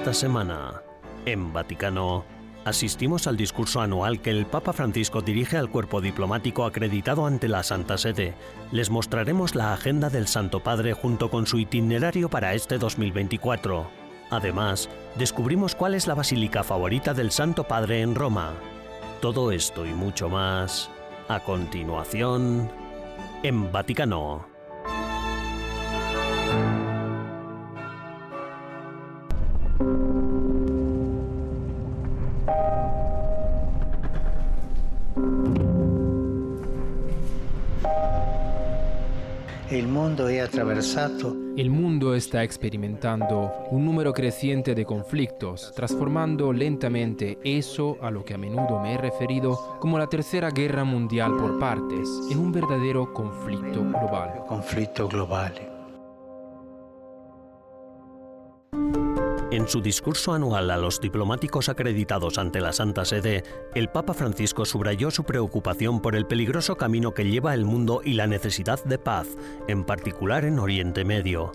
Esta semana, en Vaticano, asistimos al discurso anual que el Papa Francisco dirige al cuerpo diplomático acreditado ante la Santa Sede. Les mostraremos la agenda del Santo Padre junto con su itinerario para este 2024. Además, descubrimos cuál es la basílica favorita del Santo Padre en Roma. Todo esto y mucho más, a continuación, en Vaticano. El mundo está experimentando un número creciente de conflictos, transformando lentamente eso a lo que a menudo me he referido como la Tercera Guerra Mundial por partes en un verdadero conflicto global. Conflicto global. En su discurso anual a los diplomáticos acreditados ante la Santa Sede, el Papa Francisco subrayó su preocupación por el peligroso camino que lleva el mundo y la necesidad de paz, en particular en Oriente Medio.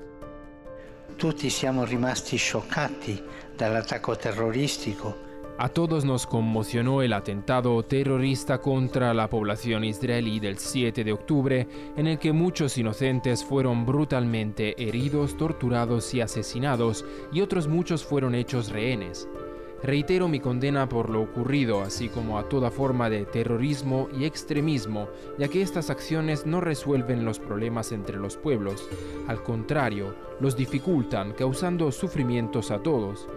Tutti siamo rimasti scioccati dall'attacco terroristico a todos nos conmocionó el atentado terrorista contra la población israelí del 7 de octubre, en el que muchos inocentes fueron brutalmente heridos, torturados y asesinados, y otros muchos fueron hechos rehenes. Reitero mi condena por lo ocurrido, así como a toda forma de terrorismo y extremismo, ya que estas acciones no resuelven los problemas entre los pueblos, al contrario, los dificultan, causando sufrimientos a todos.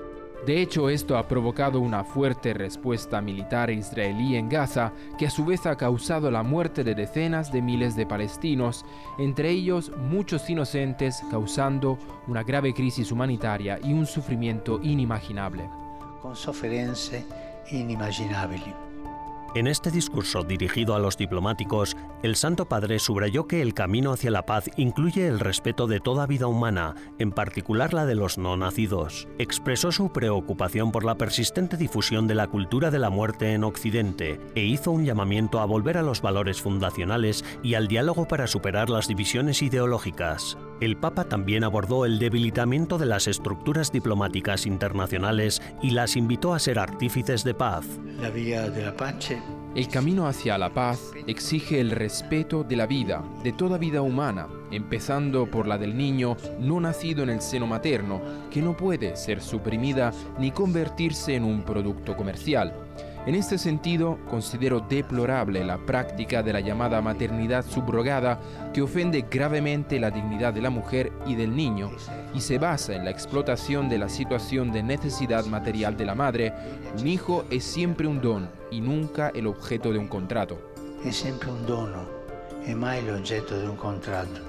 De hecho, esto ha provocado una fuerte respuesta militar israelí en Gaza, que a su vez ha causado la muerte de decenas de miles de palestinos, entre ellos muchos inocentes, causando una grave crisis humanitaria y un sufrimiento inimaginable. Con inimaginabili. En este discurso dirigido a los diplomáticos, el Santo Padre subrayó que el camino hacia la paz incluye el respeto de toda vida humana, en particular la de los no nacidos. Expresó su preocupación por la persistente difusión de la cultura de la muerte en Occidente e hizo un llamamiento a volver a los valores fundacionales y al diálogo para superar las divisiones ideológicas. El Papa también abordó el debilitamiento de las estructuras diplomáticas internacionales y las invitó a ser artífices de paz. La vía de la El camino hacia la paz exige el respeto de la vida, de toda vida humana, empezando por la del niño no nacido en el seno materno, que no puede ser suprimida ni convertirse en un producto comercial. En este sentido, considero deplorable la práctica de la llamada maternidad subrogada que ofende gravemente la dignidad de la mujer y del niño y se basa en la explotación de la situación de necesidad material de la madre. Un hijo es siempre un don y nunca el objeto de un contrato. Es siempre un dono y mai el objeto de un contrato.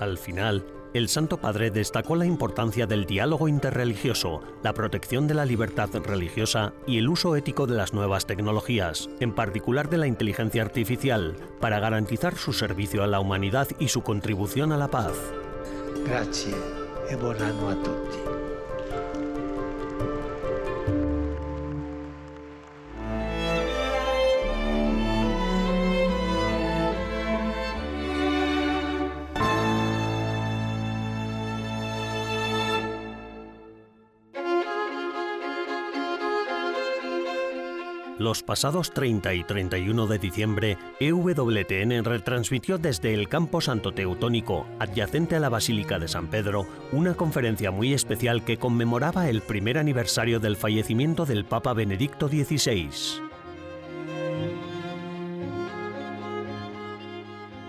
Al final, el Santo Padre destacó la importancia del diálogo interreligioso, la protección de la libertad religiosa y el uso ético de las nuevas tecnologías, en particular de la inteligencia artificial, para garantizar su servicio a la humanidad y su contribución a la paz. Gracias y buon anno a tutti. Los pasados 30 y 31 de diciembre, EWTN retransmitió desde el campo Santo Teutónico, adyacente a la Basílica de San Pedro, una conferencia muy especial que conmemoraba el primer aniversario del fallecimiento del Papa Benedicto XVI.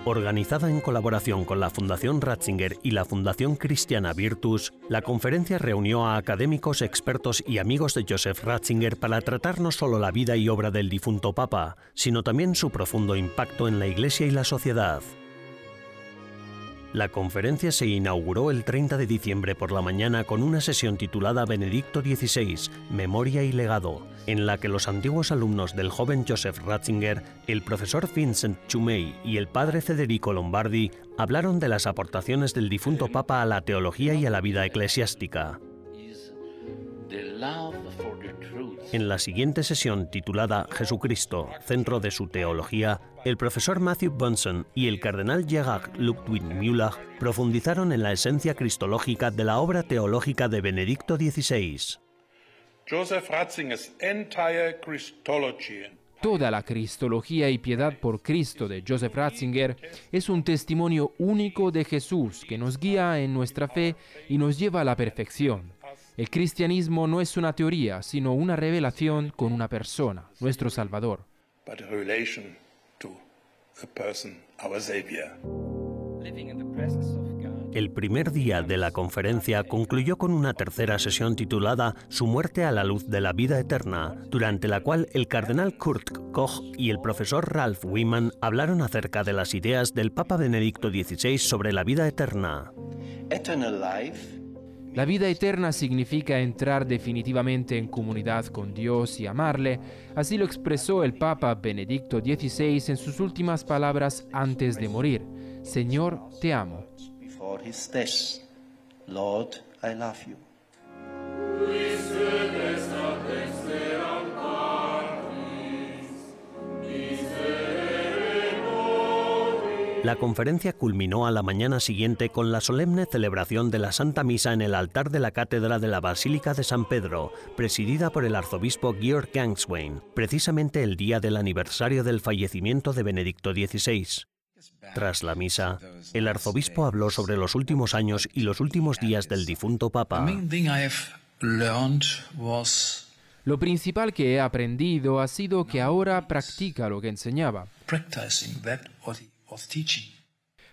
Organizada en colaboración con la Fundación Ratzinger y la Fundación Cristiana Virtus, la conferencia reunió a académicos, expertos y amigos de Joseph Ratzinger para tratar no solo la vida y obra del difunto Papa, sino también su profundo impacto en la Iglesia y la sociedad. La conferencia se inauguró el 30 de diciembre por la mañana con una sesión titulada Benedicto XVI, Memoria y Legado, en la que los antiguos alumnos del joven Joseph Ratzinger, el profesor Vincent Chumey y el padre Federico Lombardi hablaron de las aportaciones del difunto Papa a la teología y a la vida eclesiástica. En la siguiente sesión titulada Jesucristo, centro de su teología, el profesor Matthew Bunsen y el cardenal Gerhard Ludwig Müller profundizaron en la esencia cristológica de la obra teológica de Benedicto XVI. Joseph Ratzinger's entire Christology Toda la Cristología y piedad por Cristo de Joseph Ratzinger es un testimonio único de Jesús que nos guía en nuestra fe y nos lleva a la perfección. El cristianismo no es una teoría, sino una revelación con una persona, nuestro Salvador. El primer día de la conferencia concluyó con una tercera sesión titulada Su muerte a la luz de la vida eterna, durante la cual el cardenal Kurt Koch y el profesor Ralph Wiman hablaron acerca de las ideas del Papa Benedicto XVI sobre la vida eterna. Eternal life La vida eterna significa entrar definitivamente en comunidad con Dios y amarle. Así lo expresó el Papa Benedicto XVI en sus últimas palabras antes de morir. Señor, te amo. before his death. Lord, I love you. La conferencia culminó a la mañana siguiente con la solemne celebración de la Santa Misa en el altar de la Cátedra de la Basílica de San Pedro, presidida por el arzobispo Georg Gangswein, precisamente el día del aniversario del fallecimiento de Benedicto XVI. Tras la misa, el arzobispo habló sobre los últimos años y los últimos días del difunto Papa. Lo principal que he aprendido ha sido que ahora practica lo que enseñaba.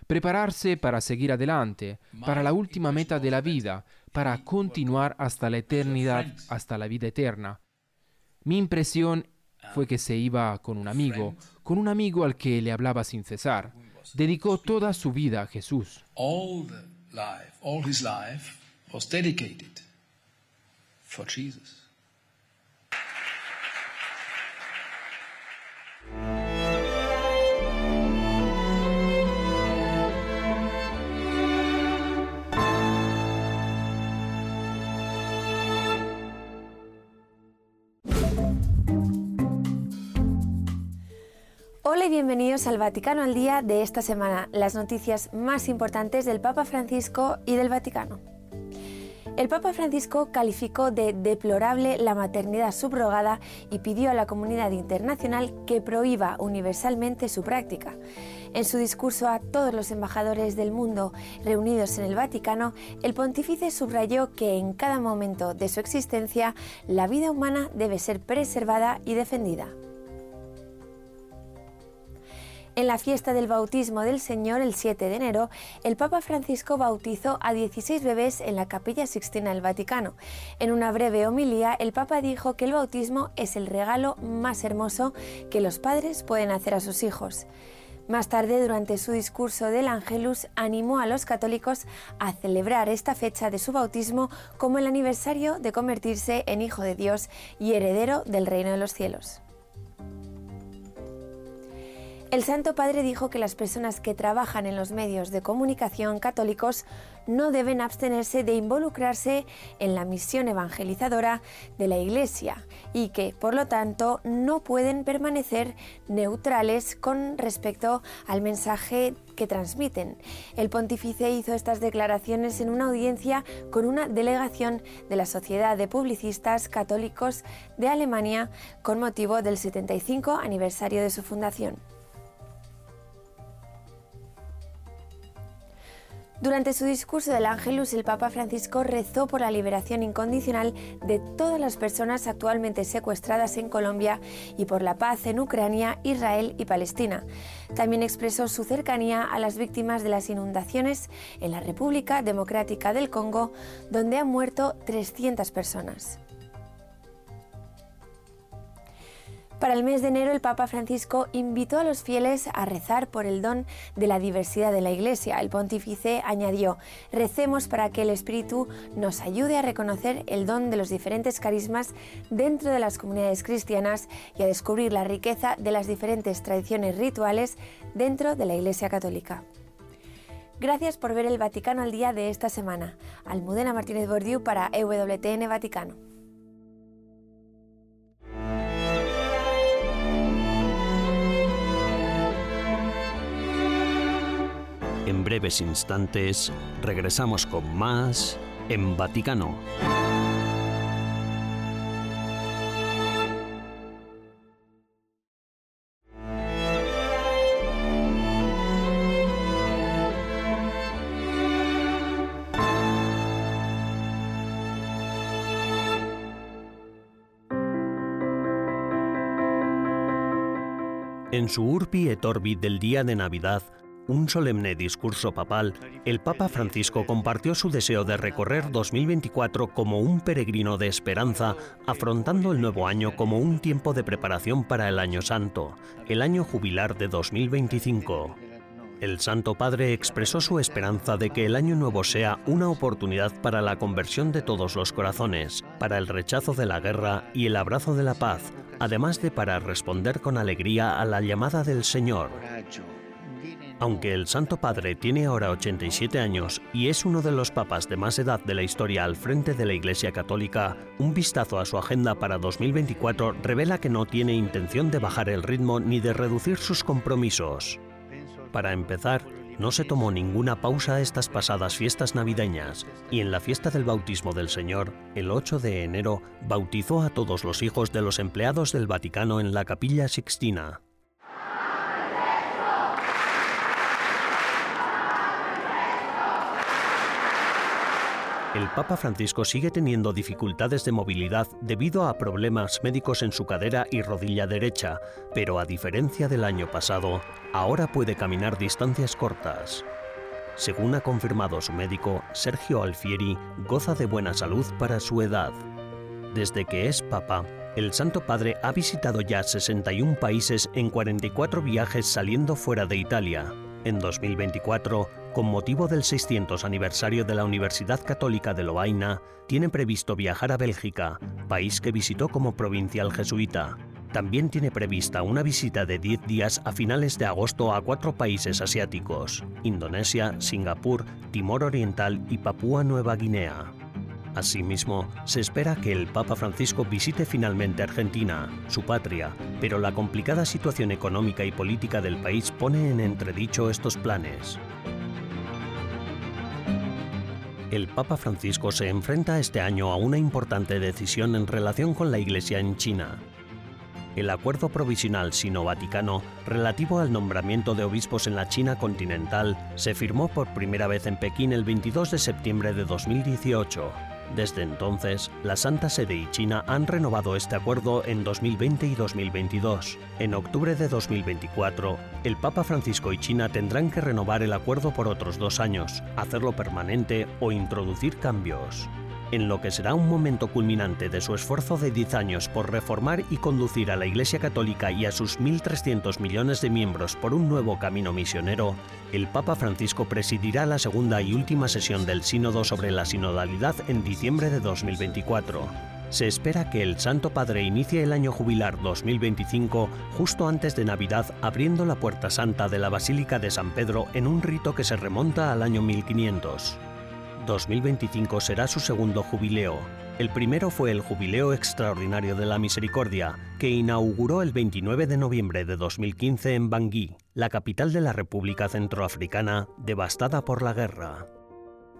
Prepararse para seguir adelante, para la última meta de la vida, para continuar hasta la eternidad, hasta la vida eterna. Mi impresión fue que se iba con un amigo, con un amigo al que le hablaba sin cesar. Dedicó toda su vida a Jesús. All his life was dedicated for Jesus. Bienvenidos al Vaticano al Día de esta semana, las noticias más importantes del Papa Francisco y del Vaticano. El Papa Francisco calificó de deplorable la maternidad subrogada y pidió a la comunidad internacional que prohíba universalmente su práctica. En su discurso a todos los embajadores del mundo reunidos en el Vaticano, el pontífice subrayó que en cada momento de su existencia la vida humana debe ser preservada y defendida. En la fiesta del bautismo del Señor el 7 de enero, el Papa Francisco bautizó a 16 bebés en la Capilla Sixtina del Vaticano. En una breve homilía, el Papa dijo que el bautismo es el regalo más hermoso que los padres pueden hacer a sus hijos. Más tarde, durante su discurso del Angelus, animó a los católicos a celebrar esta fecha de su bautismo como el aniversario de convertirse en hijo de Dios y heredero del reino de los cielos. El Santo Padre dijo que las personas que trabajan en los medios de comunicación católicos no deben abstenerse de involucrarse en la misión evangelizadora de la Iglesia y que, por lo tanto, no pueden permanecer neutrales con respecto al mensaje que transmiten. El pontífice hizo estas declaraciones en una audiencia con una delegación de la Sociedad de Publicistas Católicos de Alemania con motivo del 75 aniversario de su fundación. Durante su discurso del Ángelus, el Papa Francisco rezó por la liberación incondicional de todas las personas actualmente secuestradas en Colombia y por la paz en Ucrania, Israel y Palestina. También expresó su cercanía a las víctimas de las inundaciones en la República Democrática del Congo, donde han muerto 300 personas. Para el mes de enero, el Papa Francisco invitó a los fieles a rezar por el don de la diversidad de la Iglesia. El pontífice añadió, recemos para que el Espíritu nos ayude a reconocer el don de los diferentes carismas dentro de las comunidades cristianas y a descubrir la riqueza de las diferentes tradiciones rituales dentro de la Iglesia Católica. Gracias por ver el Vaticano al día de esta semana. Almudena Martínez Bordiú para EWTN Vaticano. Breves instantes regresamos con más en Vaticano. En su Urbi et Orbi del día de Navidad, un solemne discurso papal, el Papa Francisco compartió su deseo de recorrer 2024 como un peregrino de esperanza, afrontando el nuevo año como un tiempo de preparación para el Año Santo, el año jubilar de 2025. El Santo Padre expresó su esperanza de que el año nuevo sea una oportunidad para la conversión de todos los corazones, para el rechazo de la guerra y el abrazo de la paz, además de para responder con alegría a la llamada del Señor. Aunque el Santo Padre tiene ahora 87 años y es uno de los papas de más edad de la historia al frente de la Iglesia Católica, un vistazo a su agenda para 2024 revela que no tiene intención de bajar el ritmo ni de reducir sus compromisos. Para empezar, no se tomó ninguna pausa estas pasadas fiestas navideñas y en la fiesta del bautismo del Señor, el 8 de enero, bautizó a todos los hijos de los empleados del Vaticano en la capilla Sixtina. El Papa Francisco sigue teniendo dificultades de movilidad debido a problemas médicos en su cadera y rodilla derecha, pero a diferencia del año pasado, ahora puede caminar distancias cortas. Según ha confirmado su médico, Sergio Alfieri goza de buena salud para su edad. Desde que es Papa, el Santo Padre ha visitado ya 61 países en 44 viajes saliendo fuera de Italia. En 2024, con motivo del 600 aniversario de la Universidad Católica de Lovaina, tiene previsto viajar a Bélgica, país que visitó como provincial jesuita. También tiene prevista una visita de 10 días a finales de agosto a cuatro países asiáticos, Indonesia, Singapur, Timor Oriental y Papúa Nueva Guinea. Asimismo, se espera que el Papa Francisco visite finalmente Argentina, su patria, pero la complicada situación económica y política del país pone en entredicho estos planes. El Papa Francisco se enfrenta este año a una importante decisión en relación con la Iglesia en China. El acuerdo provisional sino-vaticano relativo al nombramiento de obispos en la China continental se firmó por primera vez en Pekín el 22 de septiembre de 2018. Desde entonces, la Santa Sede y China han renovado este acuerdo en 2020 y 2022. En octubre de 2024, el Papa Francisco y China tendrán que renovar el acuerdo por otros dos años, hacerlo permanente o introducir cambios en lo que será un momento culminante de su esfuerzo de 10 años por reformar y conducir a la Iglesia Católica y a sus 1.300 millones de miembros por un nuevo camino misionero, el Papa Francisco presidirá la segunda y última sesión del Sínodo sobre la sinodalidad en diciembre de 2024. Se espera que el Santo Padre inicie el año jubilar 2025 justo antes de Navidad abriendo la Puerta Santa de la Basílica de San Pedro en un rito que se remonta al año 1500. 2025 será su segundo jubileo. El primero fue el Jubileo Extraordinario de la Misericordia, que inauguró el 29 de noviembre de 2015 en Bangui, la capital de la República Centroafricana, devastada por la guerra.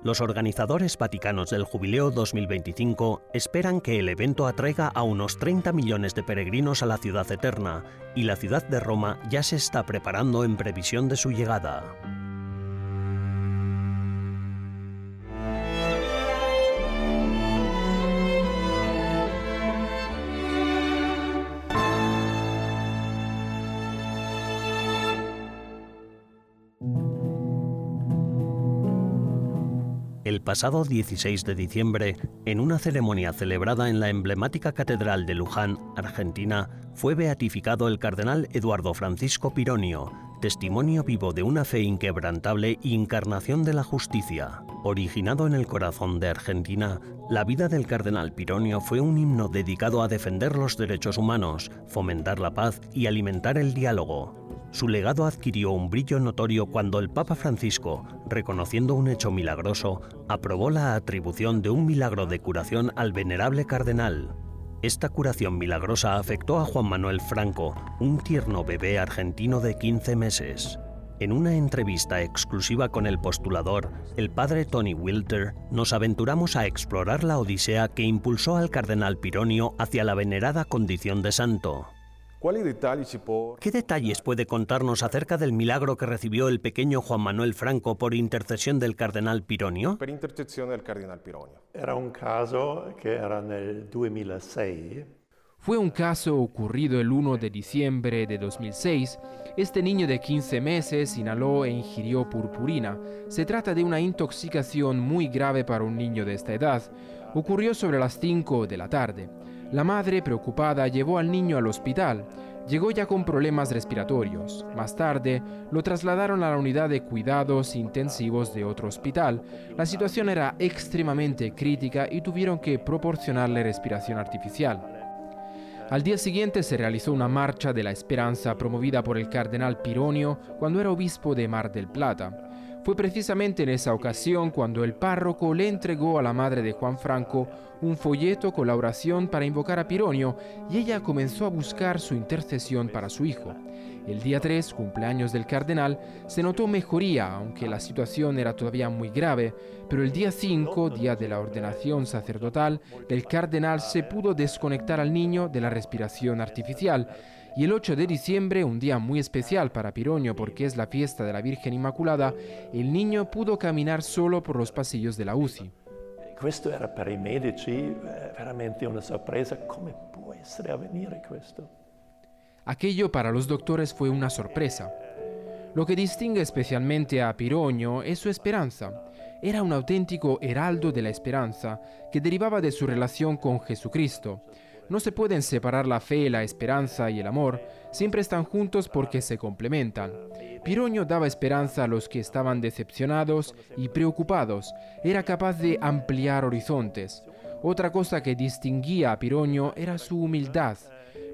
Los organizadores vaticanos del Jubileo 2025 esperan que el evento atraiga a unos 30 millones de peregrinos a la ciudad eterna, y la ciudad de Roma ya se está preparando en previsión de su llegada. El pasado 16 de diciembre, en una ceremonia celebrada en la emblemática Catedral de Luján, Argentina, fue beatificado el cardenal Eduardo Francisco Pironio, testimonio vivo de una fe inquebrantable y encarnación de la justicia. Originado en el corazón de Argentina, la vida del cardenal Pironio fue un himno dedicado a defender los derechos humanos, fomentar la paz y alimentar el diálogo. Su legado adquirió un brillo notorio cuando el Papa Francisco, reconociendo un hecho milagroso, aprobó la atribución de un milagro de curación al venerable cardenal. Esta curación milagrosa afectó a Juan Manuel Franco, un tierno bebé argentino de 15 meses. En una entrevista exclusiva con el postulador, el padre Tony Wilter, nos aventuramos a explorar la odisea que impulsó al cardenal Pironio hacia la venerada condición de santo. ¿Qué detalles puede contarnos acerca del milagro que recibió el pequeño Juan Manuel Franco por intercesión del cardenal Pironio? Era un caso che era nel 2006 Fue un caso ocurrido el 1 de diciembre de 2006. Este niño de 15 meses inhaló e ingirió purpurina. Se trata de una intoxicación muy grave para un niño de esta edad. Ocurrió sobre las 5 de la tarde. La madre, preocupada, llevó al niño al hospital. Llegó ya con problemas respiratorios. Más tarde, lo trasladaron a la unidad de cuidados intensivos de otro hospital. La situación era extremadamente crítica y tuvieron que proporcionarle respiración artificial. Al día siguiente se realizó una marcha de la esperanza promovida por el cardenal Pironio cuando era obispo de Mar del Plata. Fue precisamente en esa ocasión cuando el párroco le entregó a la madre de Juan Franco un folleto con la oración para invocar a Pironio y ella comenzó a buscar su intercesión para su hijo. El día 3, cumpleaños del cardenal, se notó mejoría, aunque la situación era todavía muy grave, pero el día 5, día de la ordenación sacerdotal, el cardenal se pudo desconectar al niño de la respiración artificial. Y el 8 de diciembre, un día muy especial para Pironio porque es la fiesta de la Virgen Inmaculada, el niño pudo caminar solo por los pasillos de la UCI. Questo era per i medici veramente una sorpresa. Come può essere avvenire questo? Aquello para los doctores fue una sorpresa. Lo que distingue especialmente a Pironio es su esperanza. Era un auténtico heraldo de la esperanza que derivaba de su relación con Jesucristo. No se pueden separar la fe, la esperanza y el amor, siempre están juntos porque se complementan. Pironio daba esperanza a los que estaban decepcionados y preocupados, era capaz de ampliar horizontes. Otra cosa que distinguía a Pironio era su humildad.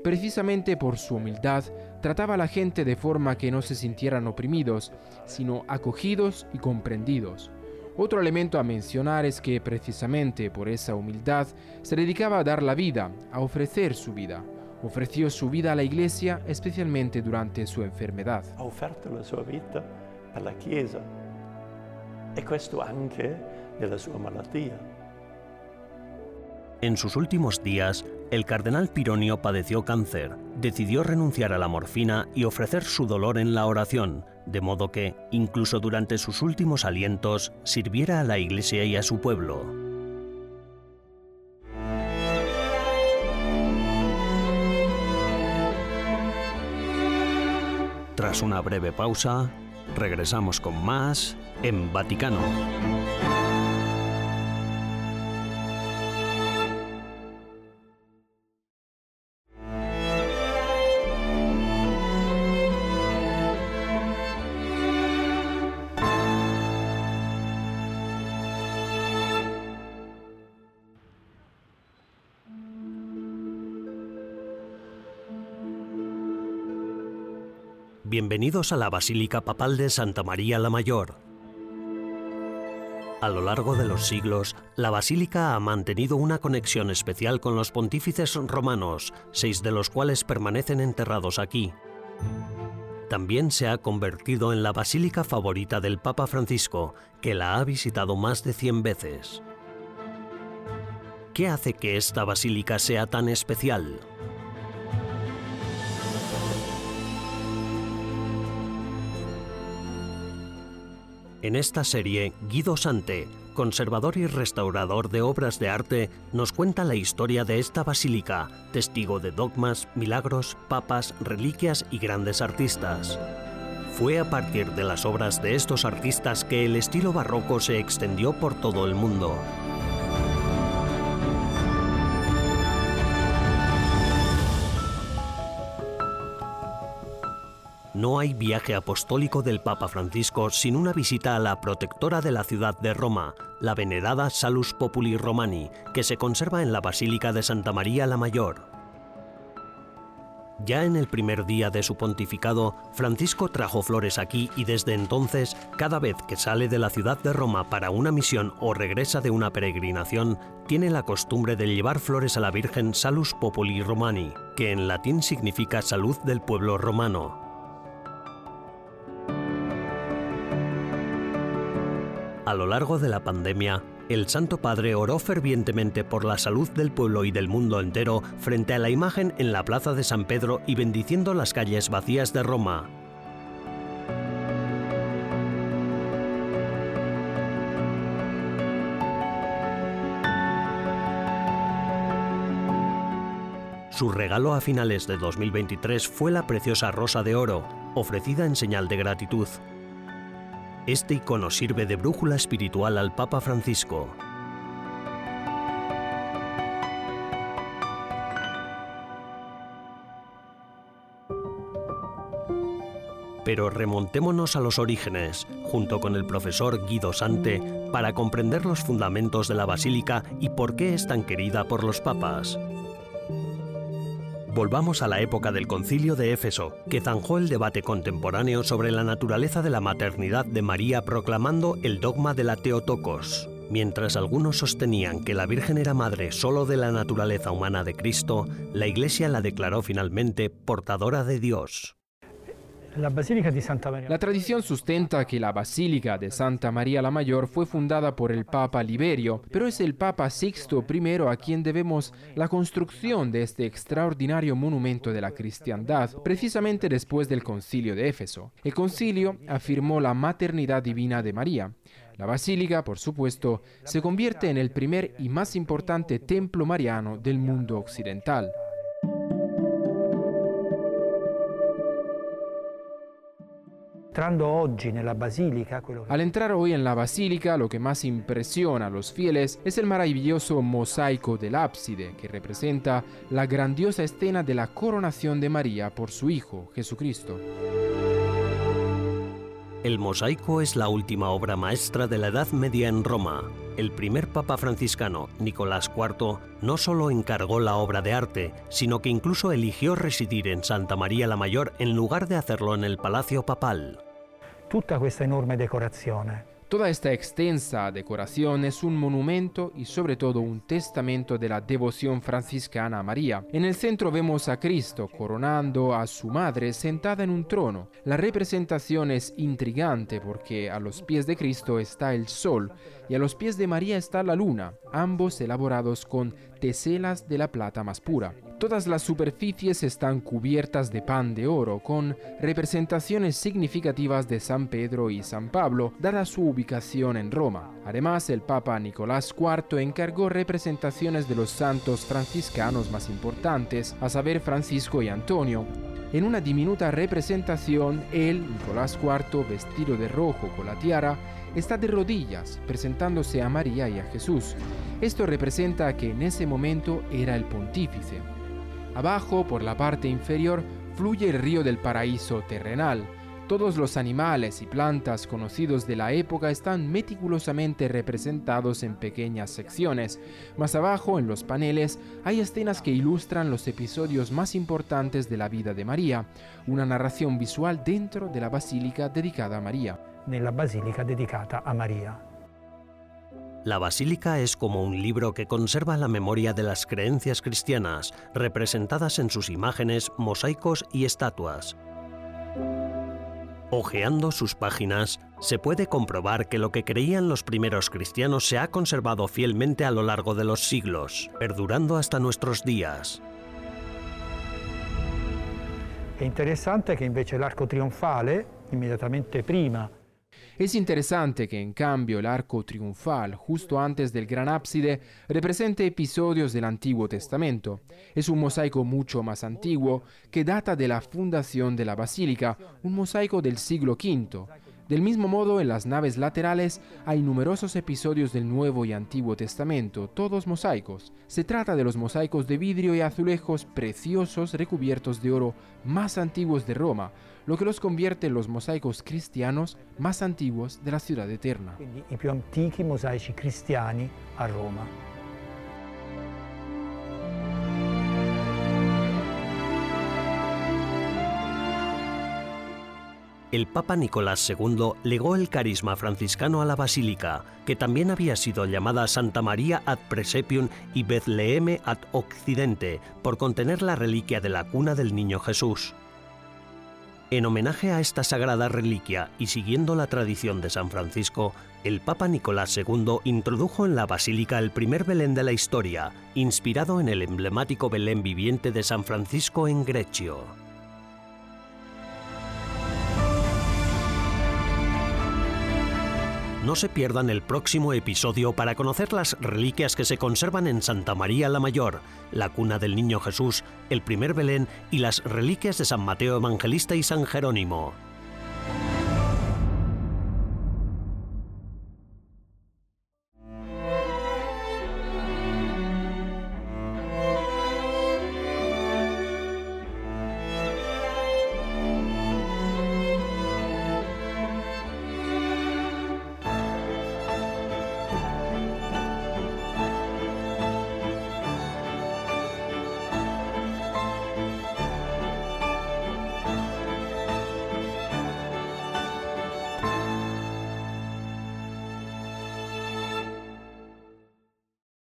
Precisamente por su humildad, trataba a la gente de forma que no se sintieran oprimidos, sino acogidos y comprendidos. Otro elemento a mencionar es que precisamente por esa humildad se dedicaba a dar la vida, a ofrecer su vida. Ofreció su vida a la Iglesia especialmente durante su enfermedad. Ha offerto la sua vita per la Chiesa e questo anche nella sua malattia. En sus últimos días, el cardenal Pironio padeció cáncer, decidió renunciar a la morfina y ofrecer su dolor en la oración, de modo que, incluso durante sus últimos alientos, sirviera a la Iglesia y a su pueblo. Tras una breve pausa, regresamos con más en Vaticano. Bienvenidos a la Basílica Papal de Santa María la Mayor. A lo largo de los siglos, la basílica ha mantenido una conexión especial con los pontífices romanos, seis de los cuales permanecen enterrados aquí. También se ha convertido en la basílica favorita del Papa Francisco, que la ha visitado más de 100 veces. ¿Qué hace que esta basílica sea tan especial? En esta serie, Guido Sante, conservador y restaurador de obras de arte, nos cuenta la historia de esta basílica, testigo de dogmas, milagros, papas, reliquias y grandes artistas. Fue a partir de las obras de estos artistas que el estilo barroco se extendió por todo el mundo. No hay viaje apostólico del Papa Francisco sin una visita a la protectora de la ciudad de Roma, la venerada Salus Populi Romani, que se conserva en la Basílica de Santa María la Mayor. Ya en el primer día de su pontificado, Francisco trajo flores aquí y desde entonces, cada vez que sale de la ciudad de Roma para una misión o regresa de una peregrinación, tiene la costumbre de llevar flores a la Virgen Salus Populi Romani, que en latín significa salud del pueblo romano. A lo largo de la pandemia, el Santo Padre oró fervientemente por la salud del pueblo y del mundo entero frente a la imagen en la Plaza de San Pedro y bendiciendo las calles vacías de Roma. Su regalo a finales de 2023 fue la preciosa Rosa de Oro, ofrecida en señal de gratitud. Este icono sirve de brújula espiritual al Papa Francisco. Pero remontémonos a los orígenes, junto con el profesor Guido Sante, para comprender los fundamentos de la basílica y por qué es tan querida por los papas. Volvamos a la época del concilio de Éfeso, que zanjó el debate contemporáneo sobre la naturaleza de la maternidad de María proclamando el dogma de la Teotocos. Mientras algunos sostenían que la Virgen era madre solo de la naturaleza humana de Cristo, la Iglesia la declaró finalmente portadora de Dios. La tradición sustenta que la Basílica de Santa María la Mayor fue fundada por el Papa Liberio, pero es el Papa Sixto I a quien debemos la construcción de este extraordinario monumento de la cristiandad, precisamente después del concilio de Éfeso. El concilio afirmó la maternidad divina de María. La basílica, por supuesto, se convierte en el primer y más importante templo mariano del mundo occidental. Al entrar hoy en la basílica, lo que más impresiona a los fieles es el maravilloso mosaico del ábside, que representa la grandiosa escena de la coronación de María por su Hijo, Jesucristo. El mosaico es la última obra maestra de la Edad Media en Roma. El primer papa franciscano, Nicolás IV, no solo encargó la obra de arte, sino que incluso eligió residir en Santa María la Mayor en lugar de hacerlo en el Palacio Papal. Toda esta extensa decoración es un monumento y sobre todo un testamento de la devoción franciscana a María. En el centro vemos a Cristo coronando a su madre sentada en un trono. La representación es intrigante porque a los pies de Cristo está el sol y a los pies de María está la luna, ambos elaborados con teselas de la plata más pura. Todas las superficies están cubiertas de pan de oro, con representaciones significativas de San Pedro y San Pablo, dada su ubicación en Roma. Además, el Papa Nicolás IV encargó representaciones de los santos franciscanos más importantes, a saber Francisco y Antonio. En una diminuta representación, él, Nicolás IV, vestido de rojo con la tiara, está de rodillas, presentándose a María y a Jesús. Esto representa que en ese momento era el pontífice. Abajo, por la parte inferior, fluye el río del paraíso terrenal. Todos los animales y plantas conocidos de la época están meticulosamente representados en pequeñas secciones. Más abajo, en los paneles, hay escenas que ilustran los episodios más importantes de la vida de María, una narración visual dentro de la basílica dedicada a María. La basílica dedicada a María. La basílica es como un libro que conserva la memoria de las creencias cristianas, representadas en sus imágenes, mosaicos y estatuas. Ojeando sus páginas, se puede comprobar que lo que creían los primeros cristianos se ha conservado fielmente a lo largo de los siglos, perdurando hasta nuestros días. Es interesante que invece arco triunfale, inmediatamente prima es interesante que en cambio el arco triunfal, justo antes del gran ábside, represente episodios del Antiguo Testamento. Es un mosaico mucho más antiguo que data de la fundación de la basílica, un mosaico del siglo V. Del mismo modo, en las naves laterales hay numerosos episodios del Nuevo y Antiguo Testamento, todos mosaicos. Se trata de los mosaicos de vidrio y azulejos preciosos recubiertos de oro más antiguos de Roma, lo que los convierte en los mosaicos cristianos más antiguos de la ciudad eterna. El Papa Nicolás II legó el carisma franciscano a la basílica, que también había sido llamada Santa María ad Presepium y Bethlehem ad Occidente, por contener la reliquia de la cuna del niño Jesús. En homenaje a esta sagrada reliquia y siguiendo la tradición de San Francisco, el Papa Nicolás II introdujo en la basílica el primer Belén de la historia, inspirado en el emblemático Belén viviente de San Francisco en Greccio. No se pierdan el próximo episodio para conocer las reliquias que se conservan en Santa María la Mayor, la cuna del Niño Jesús, el primer Belén y las reliquias de San Mateo Evangelista y San Jerónimo.